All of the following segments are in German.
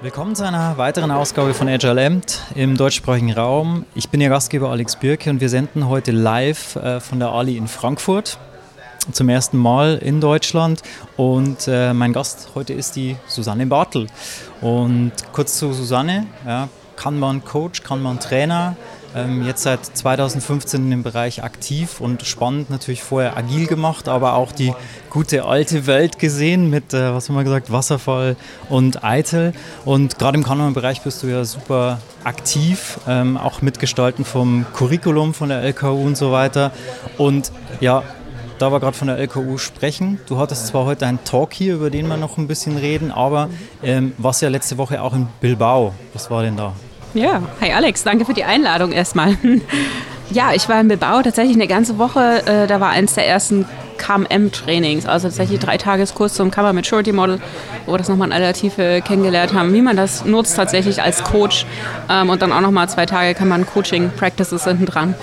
Willkommen zu einer weiteren Ausgabe von Agile Amt im deutschsprachigen Raum. Ich bin Ihr Gastgeber Alex Birke und wir senden heute live äh, von der Ali in Frankfurt zum ersten Mal in Deutschland und äh, mein Gast heute ist die Susanne Bartel. Und kurz zu Susanne, ja, kann man Coach, kann man Trainer, ähm, jetzt seit 2015 im Bereich aktiv und spannend natürlich vorher agil gemacht, aber auch die gute alte Welt gesehen mit, äh, was haben wir gesagt, Wasserfall und Eitel. Und gerade im Kanban-Bereich bist du ja super aktiv, ähm, auch mitgestalten vom Curriculum von der LKU und so weiter. Und ja, da wir gerade von der LKU sprechen, du hattest zwar heute einen Talk hier, über den wir noch ein bisschen reden, aber ähm, warst ja letzte Woche auch in Bilbao. Was war denn da? Ja, hi Alex, danke für die Einladung erstmal. Ja, ich war in Bilbao tatsächlich eine ganze Woche. Äh, da war eins der ersten KMM-Trainings, also tatsächlich drei Tageskurs zum Cover Maturity Model, wo wir das nochmal in aller Tiefe kennengelernt haben, wie man das nutzt tatsächlich als Coach. Ähm, und dann auch nochmal zwei Tage kann man Coaching-Practices hinten dran.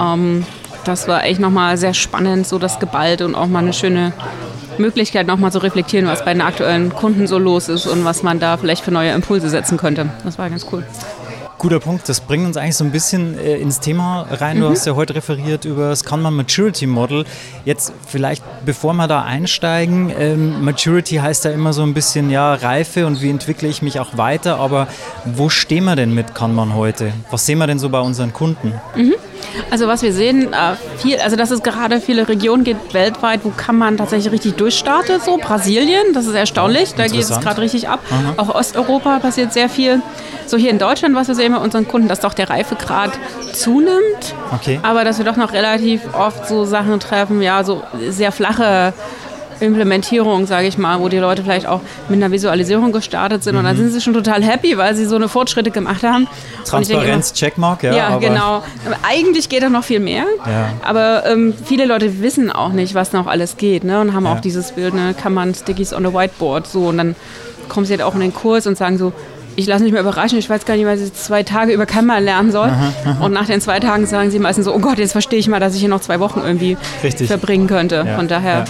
Ähm, das war echt nochmal sehr spannend, so das Geballt und auch mal eine schöne Möglichkeit, nochmal zu reflektieren, was bei den aktuellen Kunden so los ist und was man da vielleicht für neue Impulse setzen könnte. Das war ganz cool. Guter Punkt. Das bringt uns eigentlich so ein bisschen äh, ins Thema rein. Du mhm. hast ja heute referiert über das Kanban Maturity Model. Jetzt vielleicht, bevor wir da einsteigen, ähm, Maturity heißt ja immer so ein bisschen ja Reife und wie entwickle ich mich auch weiter. Aber wo stehen wir denn mit Kanban heute? Was sehen wir denn so bei unseren Kunden? Mhm. Also was wir sehen, äh, viel, also dass es gerade viele Regionen gibt weltweit, wo kann man tatsächlich richtig durchstarten. So Brasilien, das ist erstaunlich, da geht es gerade richtig ab. Aha. Auch Osteuropa passiert sehr viel. So hier in Deutschland, was wir sehen bei unseren Kunden, dass doch der Reifegrad zunimmt, okay. aber dass wir doch noch relativ oft so Sachen treffen, ja, so sehr flache Implementierung, sage ich mal, wo die Leute vielleicht auch mit einer Visualisierung gestartet sind mhm. und dann sind sie schon total happy, weil sie so eine Fortschritte gemacht haben. Transparenz, immer, Checkmark, ja. Ja, genau. Eigentlich geht da noch viel mehr, ja. aber ähm, viele Leute wissen auch nicht, was noch alles geht ne? und haben ja. auch dieses Bild, ne? kann man Stickies on the Whiteboard so und dann kommen sie halt auch in den Kurs und sagen so, ich lasse mich mal überraschen, ich weiß gar nicht, was ich zwei Tage über Kanban lernen soll. Aha, aha. Und nach den zwei Tagen sagen sie meistens so, oh Gott, jetzt verstehe ich mal, dass ich hier noch zwei Wochen irgendwie Richtig. verbringen könnte. Ja, Von daher ja.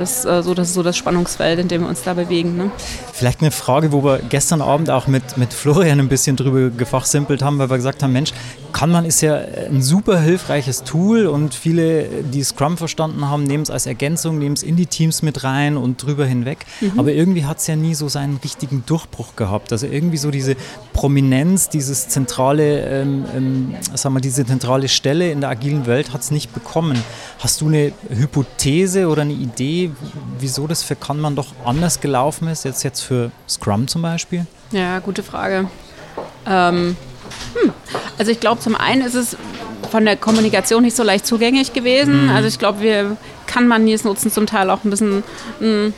Das, äh, so, das ist so das Spannungsfeld, in dem wir uns da bewegen. Ne? Vielleicht eine Frage, wo wir gestern Abend auch mit, mit Florian ein bisschen drüber gefachsimpelt haben, weil wir gesagt haben, Mensch, Kanban ist ja ein super hilfreiches Tool und viele, die Scrum verstanden haben, nehmen es als Ergänzung, nehmen es in die Teams mit rein und drüber hinweg. Mhm. Aber irgendwie hat es ja nie so seinen richtigen Durchbruch gehabt. Also irgendwie so diese Prominenz, dieses zentrale, ähm, ähm, sagen wir, diese zentrale Stelle in der agilen Welt hat es nicht bekommen. Hast du eine Hypothese oder eine Idee, wieso das für Kanban doch anders gelaufen ist, jetzt, jetzt für Scrum zum Beispiel? Ja, gute Frage. Ähm, hm. Also ich glaube, zum einen ist es von der Kommunikation nicht so leicht zugänglich gewesen. Mhm. Also ich glaube, wir kann man jetzt nutzen zum Teil auch ein bisschen mh, hm,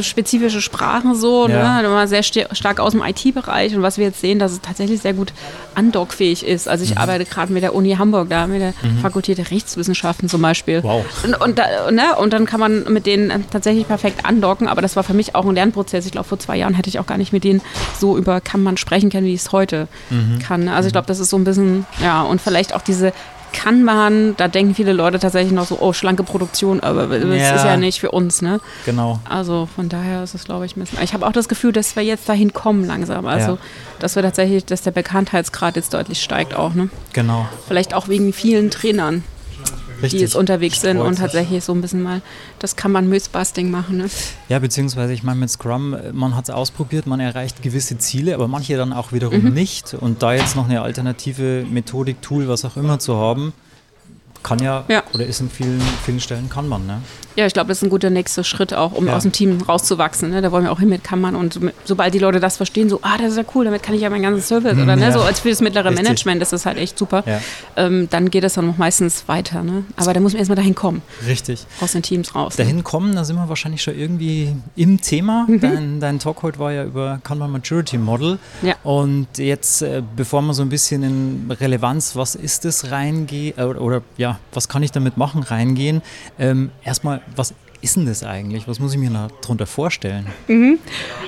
spezifische Sprachen so, ja. ne? immer sehr stark aus dem IT-Bereich und was wir jetzt sehen, dass es tatsächlich sehr gut andockfähig ist. Also ich mhm. arbeite gerade mit der Uni Hamburg, da mit der mhm. Fakultät der Rechtswissenschaften zum Beispiel. Wow. Und, und, da, ne? und dann kann man mit denen tatsächlich perfekt andocken, aber das war für mich auch ein Lernprozess. Ich glaube, vor zwei Jahren hätte ich auch gar nicht mit denen so über kann man sprechen können, wie ich es heute mhm. kann. Also ich glaube, das ist so ein bisschen, ja, und vielleicht auch diese kann man, da denken viele Leute tatsächlich noch so, oh, schlanke Produktion, aber das ja. ist ja nicht für uns, ne? Genau. Also von daher ist es, glaube ich, ein bisschen. Ich habe auch das Gefühl, dass wir jetzt dahin kommen langsam. Also, ja. dass wir tatsächlich, dass der Bekanntheitsgrad jetzt deutlich steigt auch, ne? Genau. Vielleicht auch wegen vielen Trainern. Richtig. die jetzt unterwegs sind und tatsächlich so ein bisschen mal das kann man Mythbusting machen. Ne? Ja, beziehungsweise ich meine mit Scrum, man hat es ausprobiert, man erreicht gewisse Ziele, aber manche dann auch wiederum mhm. nicht. Und da jetzt noch eine alternative Methodik, Tool, was auch immer zu haben, kann ja, ja. oder ist in vielen, vielen Stellen kann man. Ne? Ja, ich glaube, das ist ein guter nächster Schritt auch, um ja. aus dem Team rauszuwachsen. Ne? Da wollen wir auch hin mit Kammern und sobald die Leute das verstehen, so, ah, das ist ja cool, damit kann ich ja meinen ganzen Service oder ne, ja. so als für das mittlere Richtig. Management ist das halt echt super. Ja. Ähm, dann geht das dann noch meistens weiter. Ne? Aber da muss man erstmal dahin kommen. Richtig. Aus den Teams raus. Ne? Dahin kommen, da sind wir wahrscheinlich schon irgendwie im Thema. Mhm. Dein, dein, Talk heute war ja über Kanban Maturity Model. Ja. Und jetzt, äh, bevor wir so ein bisschen in Relevanz, was ist das reingehen, äh, oder, oder ja, was kann ich damit machen, reingehen, ähm, erstmal, was ist denn das eigentlich? Was muss ich mir darunter vorstellen? Mhm.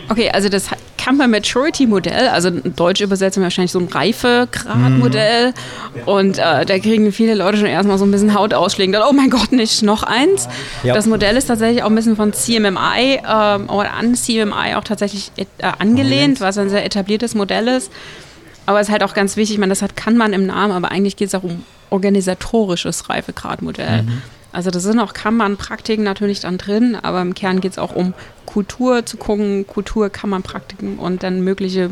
Okay, also das Camper Maturity Modell, also in Deutsch übersetzen wir wahrscheinlich so ein Reifegradmodell. Mhm. Und äh, da kriegen viele Leute schon erstmal so ein bisschen Hautausschläge. Oh mein Gott, nicht noch eins. Ja. Das Modell ist tatsächlich auch ein bisschen von CMMI äh, oder an CMMI auch tatsächlich äh, angelehnt, was ein sehr etabliertes Modell ist. Aber es ist halt auch ganz wichtig, man, das hat, kann man im Namen, aber eigentlich geht es auch um organisatorisches Reifegradmodell. Mhm. Also da sind auch Kanban-Praktiken natürlich dann drin, aber im Kern geht es auch um Kultur zu gucken, Kultur, Kanban-Praktiken und dann mögliche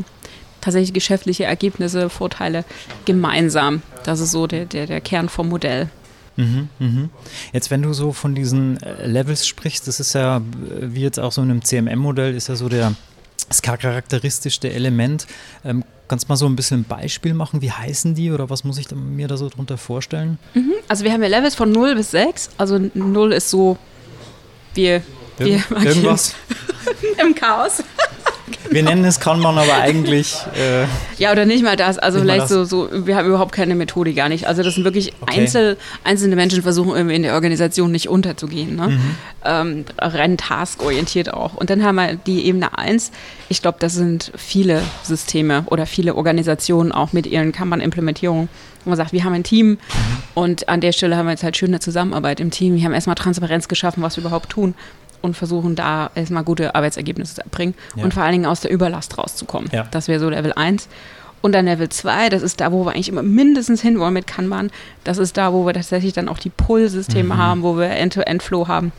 tatsächlich geschäftliche Ergebnisse, Vorteile gemeinsam. Das ist so der, der, der Kern vom Modell. Mhm, mhm. Jetzt, wenn du so von diesen äh, Levels sprichst, das ist ja, wie jetzt auch so in einem CMM-Modell, ist ja so der, das charakteristischste Element. Ähm, Kannst du mal so ein bisschen ein Beispiel machen? Wie heißen die oder was muss ich mir da so drunter vorstellen? Mhm. Also wir haben ja Levels von 0 bis 6. Also 0 ist so, wir, wir irgendwas im Chaos. Wir nennen es kann man aber eigentlich. Äh, ja, oder nicht mal das. Also vielleicht so, so, wir haben überhaupt keine Methode, gar nicht. Also das sind wirklich okay. Einzel, einzelne Menschen versuchen irgendwie in der Organisation nicht unterzugehen. Ne? Mhm. Ähm, rennen taskorientiert auch. Und dann haben wir die Ebene 1. Ich glaube, das sind viele Systeme oder viele Organisationen auch mit ihren Kanban-Implementierungen wo man sagt, wir haben ein Team mhm. und an der Stelle haben wir jetzt halt schöne Zusammenarbeit im Team. Wir haben erstmal Transparenz geschaffen, was wir überhaupt tun und versuchen da erstmal gute Arbeitsergebnisse zu erbringen ja. und vor allen Dingen aus der Überlast rauszukommen. Ja. Das wäre so Level 1. Und dann Level 2, das ist da, wo wir eigentlich immer mindestens hinwollen mit Kanban. Das ist da, wo wir tatsächlich dann auch die Pull-Systeme mhm. haben, wo wir End-to-End-Flow haben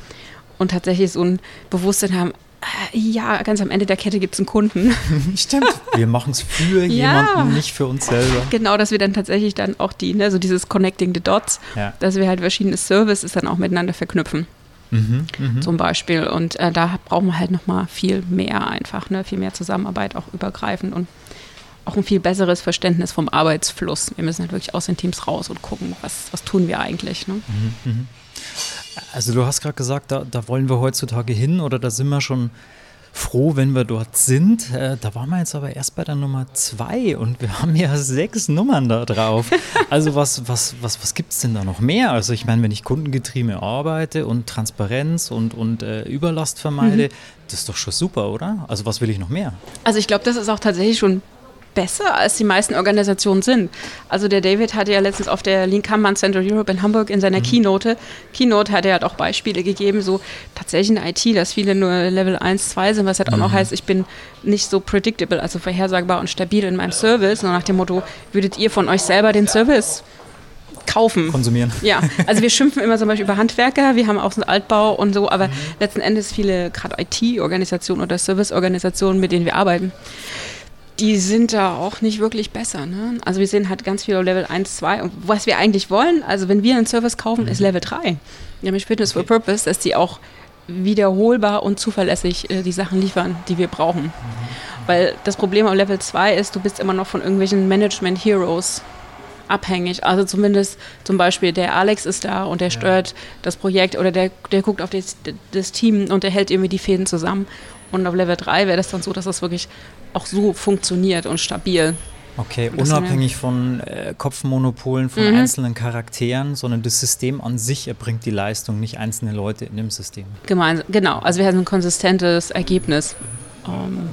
und tatsächlich so ein Bewusstsein haben, äh, ja, ganz am Ende der Kette gibt es einen Kunden. Stimmt. Wir machen es für ja. jemanden, nicht für uns selber. Genau, dass wir dann tatsächlich dann auch die, ne, so dieses Connecting the Dots, ja. dass wir halt verschiedene Services dann auch miteinander verknüpfen. Mhm, mh. zum Beispiel. Und äh, da brauchen wir halt nochmal viel mehr einfach, ne? viel mehr Zusammenarbeit auch übergreifend und auch ein viel besseres Verständnis vom Arbeitsfluss. Wir müssen halt wirklich aus den Teams raus und gucken, was, was tun wir eigentlich. Ne? Mhm, mh. Also du hast gerade gesagt, da, da wollen wir heutzutage hin oder da sind wir schon froh, wenn wir dort sind. Äh, da waren wir jetzt aber erst bei der Nummer zwei und wir haben ja sechs Nummern da drauf. Also was, was, was, was gibt es denn da noch mehr? Also ich meine, wenn ich kundengetrieben arbeite und Transparenz und, und äh, Überlast vermeide, mhm. das ist doch schon super, oder? Also was will ich noch mehr? Also ich glaube, das ist auch tatsächlich schon besser, als die meisten Organisationen sind. Also der David hatte ja letztens auf der Lean Kanban Center Europe in Hamburg in seiner mhm. Keynote, Keynote hat er halt auch Beispiele gegeben, so tatsächlich in IT, dass viele nur Level 1, 2 sind, was halt auch noch mhm. heißt, ich bin nicht so predictable, also vorhersagbar und stabil in meinem Service, nur nach dem Motto, würdet ihr von euch selber den Service kaufen. Konsumieren. Ja, also wir schimpfen immer zum Beispiel über Handwerker, wir haben auch so einen Altbau und so, aber mhm. letzten Endes viele gerade IT-Organisationen oder Service-Organisationen, mit denen wir arbeiten, die sind da auch nicht wirklich besser. Ne? Also wir sehen halt ganz viel Level 1, 2. Und was wir eigentlich wollen, also wenn wir einen Service kaufen, mhm. ist Level 3. Nämlich Fitness okay. for Purpose, dass die auch wiederholbar und zuverlässig äh, die Sachen liefern, die wir brauchen. Mhm. Weil das Problem am Level 2 ist, du bist immer noch von irgendwelchen Management Heroes abhängig. Also zumindest zum Beispiel der Alex ist da und der steuert ja. das Projekt oder der, der guckt auf das, das Team und der hält irgendwie die Fäden zusammen. Und auf Level 3 wäre das dann so, dass das wirklich auch so funktioniert und stabil. Okay, unabhängig von äh, Kopfmonopolen, von mhm. einzelnen Charakteren, sondern das System an sich erbringt die Leistung, nicht einzelne Leute in dem System. Gemeinsam, genau, also wir haben ein konsistentes Ergebnis. Um, ähm,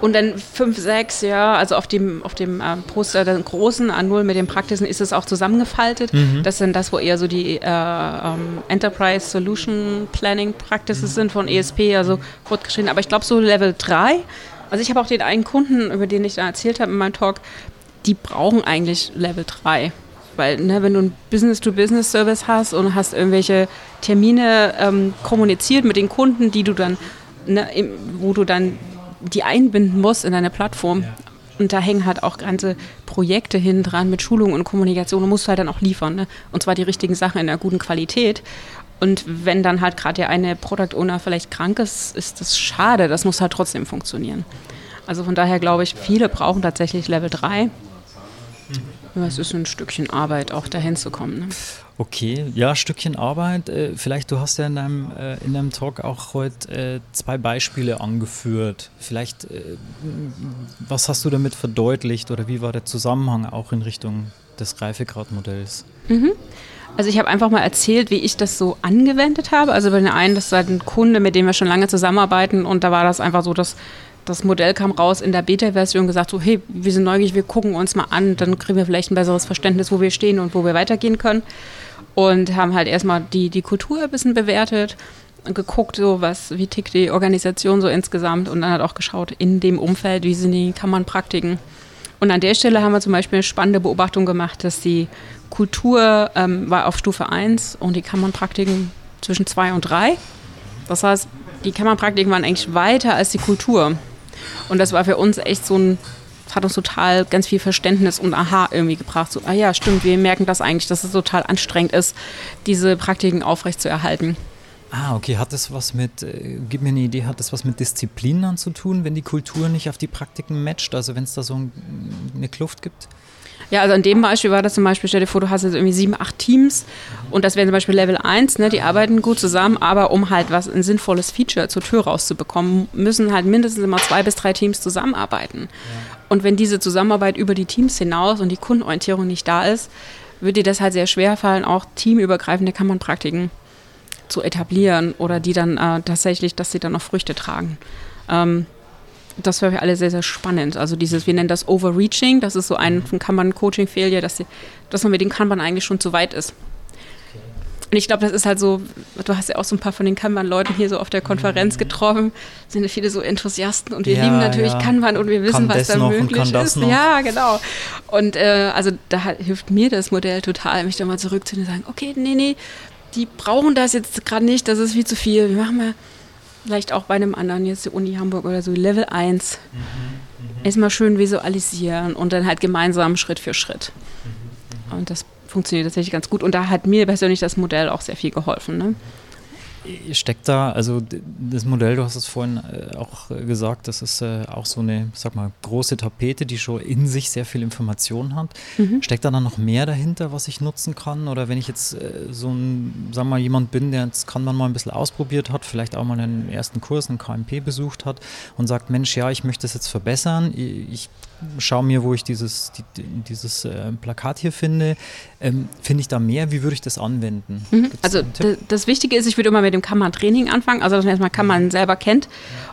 und dann 5, 6, ja, also auf dem, auf dem äh, Poster, den großen A0 mit den praktischen, ist es auch zusammengefaltet. Mhm. Das sind das, wo eher so die äh, ähm, Enterprise Solution Planning Practices mhm. sind von ESP, also fortgeschritten. Aber ich glaube, so Level 3, also ich habe auch den einen Kunden, über den ich da erzählt habe in meinem Talk, die brauchen eigentlich Level 3 weil ne, wenn du einen Business-to-Business-Service hast und hast irgendwelche Termine ähm, kommuniziert mit den Kunden, die du dann, ne, wo du dann die einbinden musst in deine Plattform. Ja. Und da hängen halt auch ganze Projekte hin dran mit Schulung und Kommunikation. Du musst halt dann auch liefern. Ne? Und zwar die richtigen Sachen in einer guten Qualität. Und wenn dann halt gerade der eine Product Owner vielleicht krank ist, ist das schade. Das muss halt trotzdem funktionieren. Also von daher glaube ich, viele brauchen tatsächlich Level 3. Aber es ist ein Stückchen Arbeit, auch dahin zu kommen. Ne? Okay, ja, Stückchen Arbeit. Äh, vielleicht, du hast ja in deinem, äh, in deinem Talk auch heute äh, zwei Beispiele angeführt. Vielleicht, was hast du damit verdeutlicht oder wie war der Zusammenhang auch in Richtung des Reifegradmodells? Mhm. Also ich habe einfach mal erzählt, wie ich das so angewendet habe. Also bei den einen, das war ein Kunde, mit dem wir schon lange zusammenarbeiten und da war das einfach so, dass das Modell kam raus in der Beta-Version gesagt, so hey, wir sind neugierig, wir gucken uns mal an, dann kriegen wir vielleicht ein besseres Verständnis, wo wir stehen und wo wir weitergehen können. Und haben halt erstmal die, die Kultur ein bisschen bewertet und geguckt, so was, wie tickt die Organisation so insgesamt und dann hat auch geschaut, in dem Umfeld, wie sind die Kammernpraktiken. Und an der Stelle haben wir zum Beispiel eine spannende Beobachtung gemacht, dass die Kultur ähm, war auf Stufe 1 und die Kammernpraktiken zwischen 2 und 3. Das heißt, die Kammernpraktiken waren eigentlich weiter als die Kultur. Und das war für uns echt so ein, das hat uns total ganz viel Verständnis und Aha irgendwie gebracht. So, ah ja, stimmt, wir merken das eigentlich, dass es total anstrengend ist, diese Praktiken aufrechtzuerhalten. Ah, okay. Hat das was mit, äh, gib mir eine Idee, hat das was mit Disziplin dann zu tun, wenn die Kultur nicht auf die Praktiken matcht? Also wenn es da so ein, eine Kluft gibt? Ja, also in dem Beispiel war das zum Beispiel, stell dir vor, du hast jetzt irgendwie sieben, acht Teams und das wäre zum Beispiel Level 1, ne, die arbeiten gut zusammen, aber um halt was, ein sinnvolles Feature zur Tür rauszubekommen, müssen halt mindestens immer zwei bis drei Teams zusammenarbeiten. Ja. Und wenn diese Zusammenarbeit über die Teams hinaus und die Kundenorientierung nicht da ist, wird dir das halt sehr schwer fallen, auch teamübergreifende Kammernpraktiken zu etablieren oder die dann äh, tatsächlich, dass sie dann noch Früchte tragen. Ähm, das war für alle sehr, sehr spannend. Also dieses, wir nennen das Overreaching, das ist so ein Kanban-Coaching-Failure, dass, dass man mit dem Kanban eigentlich schon zu weit ist. Und ich glaube, das ist halt so, du hast ja auch so ein paar von den Kanban-Leuten hier so auf der Konferenz getroffen, sind ja viele so Enthusiasten und wir ja, lieben natürlich ja. Kanban und wir wissen, kann was da möglich ist. Ja, genau. Und äh, also da hilft mir das Modell total, mich da mal zurückzunehmen und sagen, okay, nee, nee, die brauchen das jetzt gerade nicht, das ist viel zu viel. Wir machen mal vielleicht auch bei einem anderen, jetzt die Uni Hamburg oder so, Level 1. Mhm, mh. Erstmal schön visualisieren und dann halt gemeinsam Schritt für Schritt. Mhm, mh. Und das funktioniert tatsächlich ganz gut. Und da hat mir persönlich das Modell auch sehr viel geholfen. Ne? Steckt da, also das Modell, du hast es vorhin äh, auch gesagt, das ist äh, auch so eine, sag mal, große Tapete, die schon in sich sehr viel Information hat. Mhm. Steckt da dann noch mehr dahinter, was ich nutzen kann? Oder wenn ich jetzt äh, so ein, sag mal, jemand bin, der jetzt kann man mal ein bisschen ausprobiert hat, vielleicht auch mal einen ersten Kurs, einen KMP besucht hat und sagt, Mensch, ja, ich möchte das jetzt verbessern, ich schaue mir, wo ich dieses, die, dieses äh, Plakat hier finde. Ähm, finde ich da mehr? Wie würde ich das anwenden? Mhm. Also das Wichtige ist, ich würde immer mit dem Kammer-Training anfangen, also dass man erstmal Kammern selber kennt.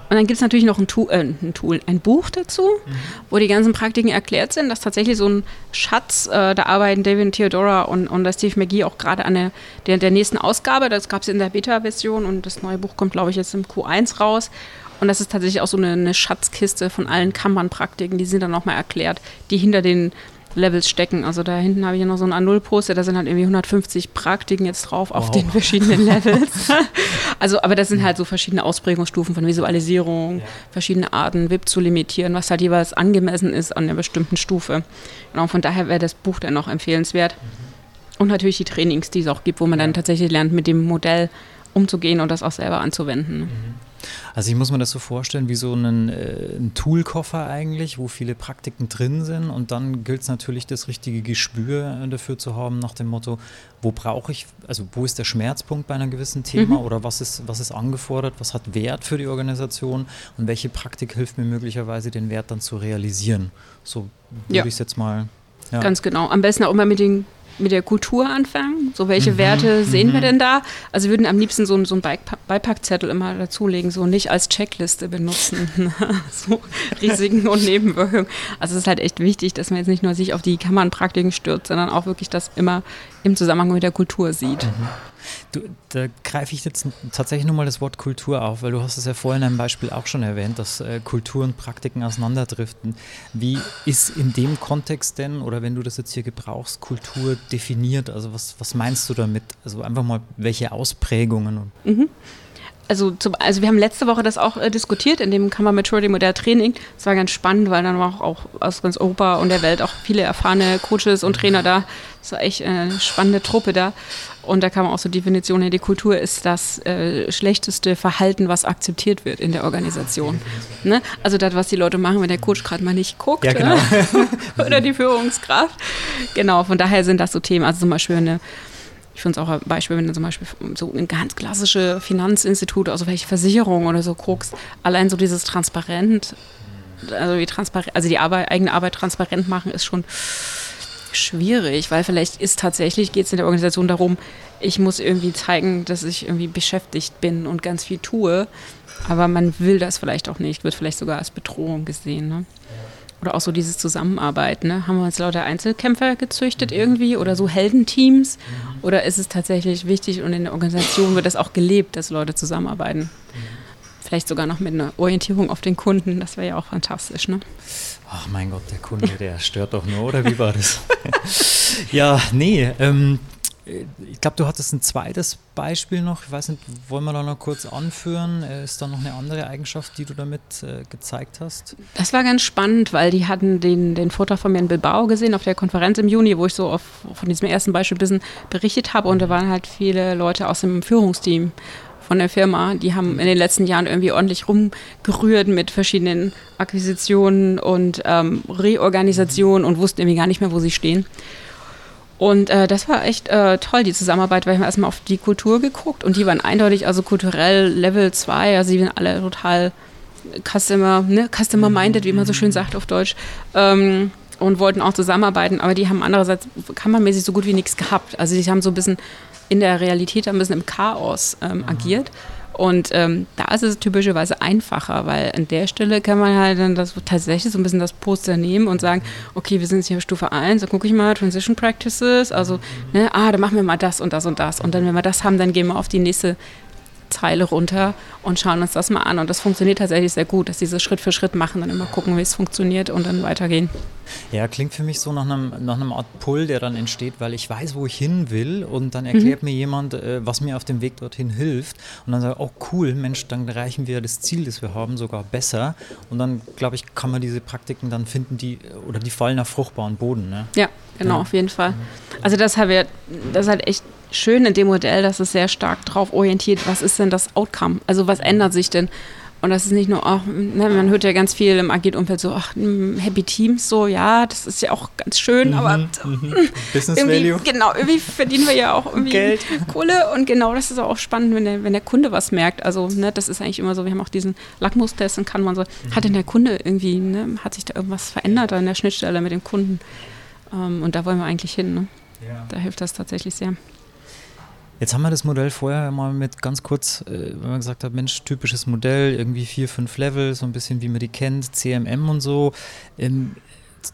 Und dann gibt es natürlich noch ein Tool, äh, ein, Tool, ein Buch dazu, mhm. wo die ganzen Praktiken erklärt sind. Das ist tatsächlich so ein Schatz. Äh, da arbeiten David Theodora und, und Steve McGee auch gerade an der, der, der nächsten Ausgabe. Das gab es in der Beta-Version und das neue Buch kommt, glaube ich, jetzt im Q1 raus. Und das ist tatsächlich auch so eine, eine Schatzkiste von allen Kanban-Praktiken, die sind dann nochmal erklärt, die hinter den Levels stecken. Also da hinten habe ich ja noch so ein A0-Poster, da sind halt irgendwie 150 Praktiken jetzt drauf auf wow. den verschiedenen Levels. also, aber das sind halt so verschiedene Ausprägungsstufen von Visualisierung, ja. verschiedene Arten, VIP zu limitieren, was halt jeweils angemessen ist an einer bestimmten Stufe. Genau, von daher wäre das Buch dann noch empfehlenswert. Mhm. Und natürlich die Trainings, die es auch gibt, wo man ja. dann tatsächlich lernt, mit dem Modell umzugehen und das auch selber anzuwenden. Mhm. Also ich muss mir das so vorstellen wie so einen, äh, ein Toolkoffer eigentlich, wo viele Praktiken drin sind und dann gilt es natürlich, das richtige Gespür äh, dafür zu haben nach dem Motto, wo brauche ich, also wo ist der Schmerzpunkt bei einem gewissen Thema mhm. oder was ist, was ist angefordert, was hat Wert für die Organisation und welche Praktik hilft mir möglicherweise, den Wert dann zu realisieren. So würde ja. ich es jetzt mal ja. Ganz genau. Am besten auch immer mit den mit der Kultur anfangen. So, welche mhm, Werte sehen wir mhm. denn da? Also wir würden am liebsten so, so einen Beipackzettel immer dazulegen, so nicht als Checkliste benutzen. so Risiken und Nebenwirkungen. Also es ist halt echt wichtig, dass man jetzt nicht nur sich auf die Kammernpraktiken stürzt, sondern auch wirklich das immer im Zusammenhang mit der Kultur sieht. Mhm. Du, da greife ich jetzt tatsächlich nochmal das Wort Kultur auf, weil du hast es ja vorhin in einem Beispiel auch schon erwähnt, dass äh, Kultur und Praktiken auseinanderdriften. Wie ist in dem Kontext denn, oder wenn du das jetzt hier gebrauchst, Kultur definiert? Also was, was meinst du damit? Also einfach mal, welche Ausprägungen? Mhm also, zum, also wir haben letzte Woche das auch äh, diskutiert in dem Kammer Maturity Modell Training. Das war ganz spannend, weil dann war auch, auch aus ganz Europa und der Welt auch viele erfahrene Coaches und Trainer da. Das war echt eine spannende Truppe da. Und da kam auch so Definition her, die Kultur ist das äh, schlechteste Verhalten, was akzeptiert wird in der Organisation. Ne? Also das, was die Leute machen, wenn der Coach gerade mal nicht guckt Ja, genau. oder die Führungskraft. Genau, von daher sind das so Themen. Also zum Beispiel eine ich finde es auch ein Beispiel, wenn du zum Beispiel so ein ganz klassische Finanzinstitut, also welche Versicherung oder so guckst, allein so dieses Transparent, also wie transparent, also die Arbeit, eigene Arbeit transparent machen, ist schon schwierig, weil vielleicht ist tatsächlich, geht es in der Organisation darum, ich muss irgendwie zeigen, dass ich irgendwie beschäftigt bin und ganz viel tue, aber man will das vielleicht auch nicht, wird vielleicht sogar als Bedrohung gesehen. Ne? Oder auch so dieses Zusammenarbeiten. Ne? Haben wir uns lauter Einzelkämpfer gezüchtet irgendwie oder so Heldenteams? Oder ist es tatsächlich wichtig und in der Organisation wird das auch gelebt, dass Leute zusammenarbeiten? Vielleicht sogar noch mit einer Orientierung auf den Kunden, das wäre ja auch fantastisch. Ne? Ach mein Gott, der Kunde, der stört doch nur, oder wie war das? ja, nee, ähm, ich glaube, du hattest ein zweites Beispiel noch. Ich weiß nicht, wollen wir da noch kurz anführen? Äh, ist da noch eine andere Eigenschaft, die du damit äh, gezeigt hast? Das war ganz spannend, weil die hatten den, den Vortrag von mir in Bilbao gesehen auf der Konferenz im Juni, wo ich so auf, von diesem ersten Beispiel ein bisschen berichtet habe. Und da waren halt viele Leute aus dem Führungsteam von der Firma. Die haben in den letzten Jahren irgendwie ordentlich rumgerührt mit verschiedenen Akquisitionen und ähm, Reorganisationen und wussten irgendwie gar nicht mehr, wo sie stehen. Und äh, das war echt äh, toll, die Zusammenarbeit, weil wir haben erstmal auf die Kultur geguckt und die waren eindeutig, also kulturell Level 2, also die waren alle total Customer, ne, Customer-minded, wie man so schön sagt auf Deutsch. Ähm, und wollten auch zusammenarbeiten, aber die haben andererseits kammermäßig so gut wie nichts gehabt. Also die haben so ein bisschen in der Realität ein bisschen im Chaos ähm, agiert. Und ähm, da ist es typischerweise einfacher, weil an der Stelle kann man halt dann das tatsächlich so ein bisschen das Poster nehmen und sagen, okay, wir sind jetzt hier Stufe 1, dann gucke ich mal Transition Practices, also, ne, ah, dann machen wir mal das und das und das. Und dann, wenn wir das haben, dann gehen wir auf die nächste Zeile runter und schauen uns das mal an. Und das funktioniert tatsächlich sehr gut, dass diese Schritt für Schritt machen, dann immer gucken, wie es funktioniert und dann weitergehen. Ja, klingt für mich so nach einem, nach einem Art Pull, der dann entsteht, weil ich weiß, wo ich hin will und dann erklärt mhm. mir jemand, äh, was mir auf dem Weg dorthin hilft und dann sage ich, oh cool, Mensch, dann erreichen wir das Ziel, das wir haben, sogar besser und dann, glaube ich, kann man diese Praktiken dann finden, die oder die fallen auf fruchtbaren Boden. Ne? Ja, genau, ja. auf jeden Fall. Also das, haben wir, das halt echt schön in dem Modell, dass es sehr stark darauf orientiert, was ist denn das Outcome? Also was ändert sich denn? Und das ist nicht nur, ach, ne, man hört ja ganz viel im Agit-Umfeld so, ach, hm, Happy Teams, so, ja, das ist ja auch ganz schön, mhm, aber mhm. Business Value. Genau, irgendwie verdienen wir ja auch irgendwie Geld. Kohle und genau das ist auch spannend, wenn der, wenn der Kunde was merkt. Also, ne, das ist eigentlich immer so, wir haben auch diesen Lackmustest und kann man so, mhm. hat denn der Kunde irgendwie, ne, hat sich da irgendwas verändert an der Schnittstelle mit dem Kunden? Ähm, und da wollen wir eigentlich hin, ne? Ja. Da hilft das tatsächlich sehr. Jetzt haben wir das Modell vorher mal mit ganz kurz, äh, wenn man gesagt hat, Mensch, typisches Modell, irgendwie vier, fünf Level, so ein bisschen wie man die kennt, CMM und so. Ähm,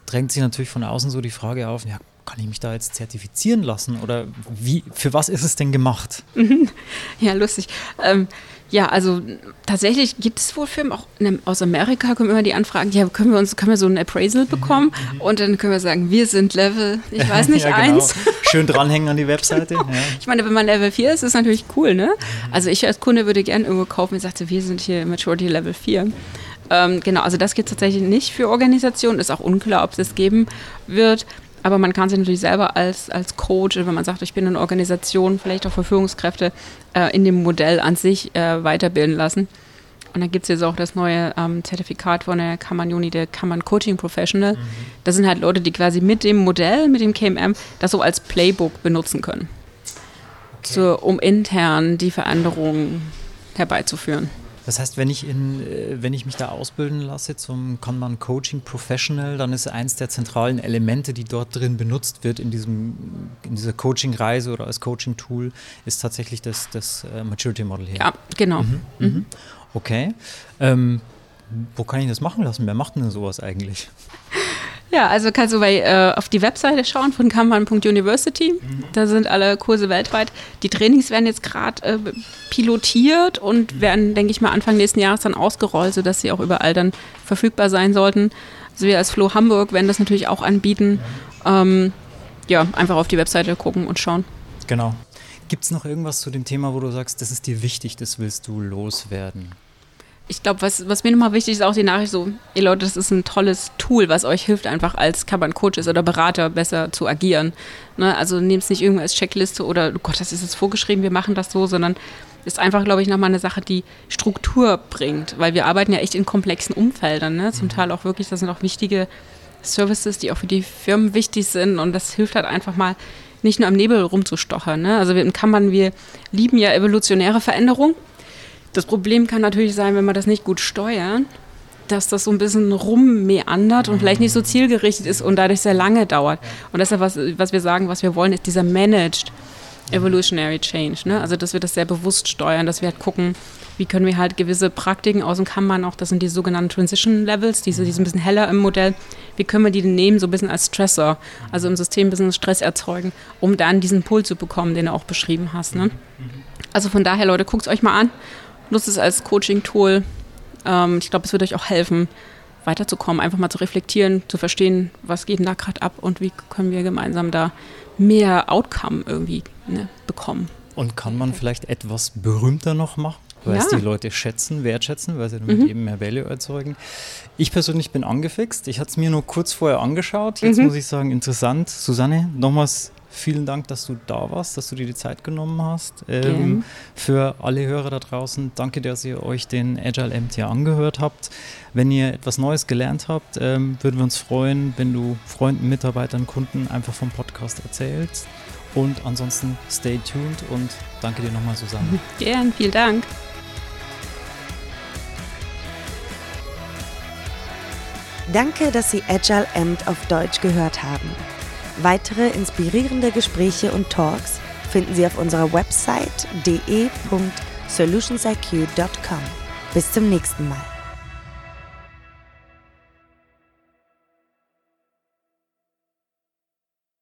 drängt sich natürlich von außen so die Frage auf, ja, kann ich mich da jetzt zertifizieren lassen oder wie, für was ist es denn gemacht? ja, lustig. Ähm, ja, also tatsächlich gibt es wohl Firmen, auch aus Amerika kommen immer die Anfragen, ja, können wir uns, können wir so ein Appraisal bekommen? Mhm. Und dann können wir sagen, wir sind Level, ich weiß nicht, ja, genau. eins. Schön dranhängen an die Webseite. Ja. Ich meine, wenn man Level 4 ist, ist natürlich cool, ne? Mhm. Also ich als Kunde würde gerne irgendwo kaufen, ich sagte, wir sind hier Maturity Level 4. Ähm, genau, also das gibt es tatsächlich nicht für Organisationen. Ist auch unklar, ob es das geben wird. Aber man kann sich natürlich selber als, als Coach, wenn man sagt, ich bin eine Organisation, vielleicht auch für Führungskräfte, äh, in dem Modell an sich äh, weiterbilden lassen. Und dann gibt es jetzt auch das neue ähm, Zertifikat von der Kammern Uni, der Kammern Coaching Professional. Mhm. Das sind halt Leute, die quasi mit dem Modell, mit dem KMM, das so als Playbook benutzen können. Okay. So, um intern die Veränderungen herbeizuführen. Das heißt, wenn ich, in, äh, wenn ich mich da ausbilden lasse zum Kanban Coaching Professional, dann ist eins der zentralen Elemente, die dort drin benutzt wird in, diesem, in dieser Coaching-Reise oder als Coaching-Tool, ist tatsächlich das, das äh, Maturity Model hier. Ja, genau. Mhm. Mhm. Mhm. Okay. Ähm, wo kann ich das machen lassen? Wer macht denn sowas eigentlich? Ja, also kannst du bei, äh, auf die Webseite schauen von kanban.university. Mhm. Da sind alle Kurse weltweit. Die Trainings werden jetzt gerade äh, pilotiert und mhm. werden, denke ich mal, Anfang nächsten Jahres dann ausgerollt, sodass sie auch überall dann verfügbar sein sollten. Also wir als Flo Hamburg werden das natürlich auch anbieten. Ähm, ja, einfach auf die Webseite gucken und schauen. Genau. Gibt es noch irgendwas zu dem Thema, wo du sagst, das ist dir wichtig, das willst du loswerden? Ich glaube, was, was mir nochmal wichtig ist, auch die Nachricht so, ihr Leute, das ist ein tolles Tool, was euch hilft, einfach als Kanban-Coaches oder Berater besser zu agieren. Ne? Also nehmt es nicht irgendwie als Checkliste oder, oh Gott, das ist jetzt vorgeschrieben, wir machen das so, sondern ist einfach, glaube ich, nochmal eine Sache, die Struktur bringt, weil wir arbeiten ja echt in komplexen Umfeldern, ne? zum mhm. Teil auch wirklich, das sind auch wichtige Services, die auch für die Firmen wichtig sind und das hilft halt einfach mal, nicht nur am Nebel rumzustochern. Ne? Also in Kanban, wir lieben ja evolutionäre Veränderung das Problem kann natürlich sein, wenn wir das nicht gut steuern, dass das so ein bisschen rummeandert und vielleicht nicht so zielgerichtet ist und dadurch sehr lange dauert. Und deshalb, was, was wir sagen, was wir wollen, ist dieser Managed Evolutionary Change. Ne? Also, dass wir das sehr bewusst steuern, dass wir halt gucken, wie können wir halt gewisse Praktiken aus dem Kanban auch, das sind die sogenannten Transition Levels, die sind ein bisschen heller im Modell, wie können wir die nehmen, so ein bisschen als Stressor, also im System ein bisschen Stress erzeugen, um dann diesen Pull zu bekommen, den du auch beschrieben hast. Ne? Also von daher, Leute, guckt es euch mal an nutzt es als Coaching-Tool. Ähm, ich glaube, es wird euch auch helfen, weiterzukommen, einfach mal zu reflektieren, zu verstehen, was geht denn da gerade ab und wie können wir gemeinsam da mehr Outcome irgendwie ne, bekommen. Und kann man vielleicht etwas berühmter noch machen? Weil es die Leute schätzen, wertschätzen, weil sie damit mhm. eben mehr Value erzeugen. Ich persönlich bin angefixt. Ich hatte es mir nur kurz vorher angeschaut. Jetzt mhm. muss ich sagen, interessant. Susanne, nochmals Vielen Dank, dass du da warst, dass du dir die Zeit genommen hast. Ähm, für alle Hörer da draußen, danke, dass ihr euch den Agile MT angehört habt. Wenn ihr etwas Neues gelernt habt, ähm, würden wir uns freuen, wenn du Freunden, Mitarbeitern, Kunden einfach vom Podcast erzählst. Und ansonsten stay tuned und danke dir nochmal, Susanne. Gern, vielen Dank. Danke, dass Sie Agile Amt auf Deutsch gehört haben. Weitere inspirierende Gespräche und Talks finden Sie auf unserer Website de.solutionsiq.com. Bis zum nächsten Mal.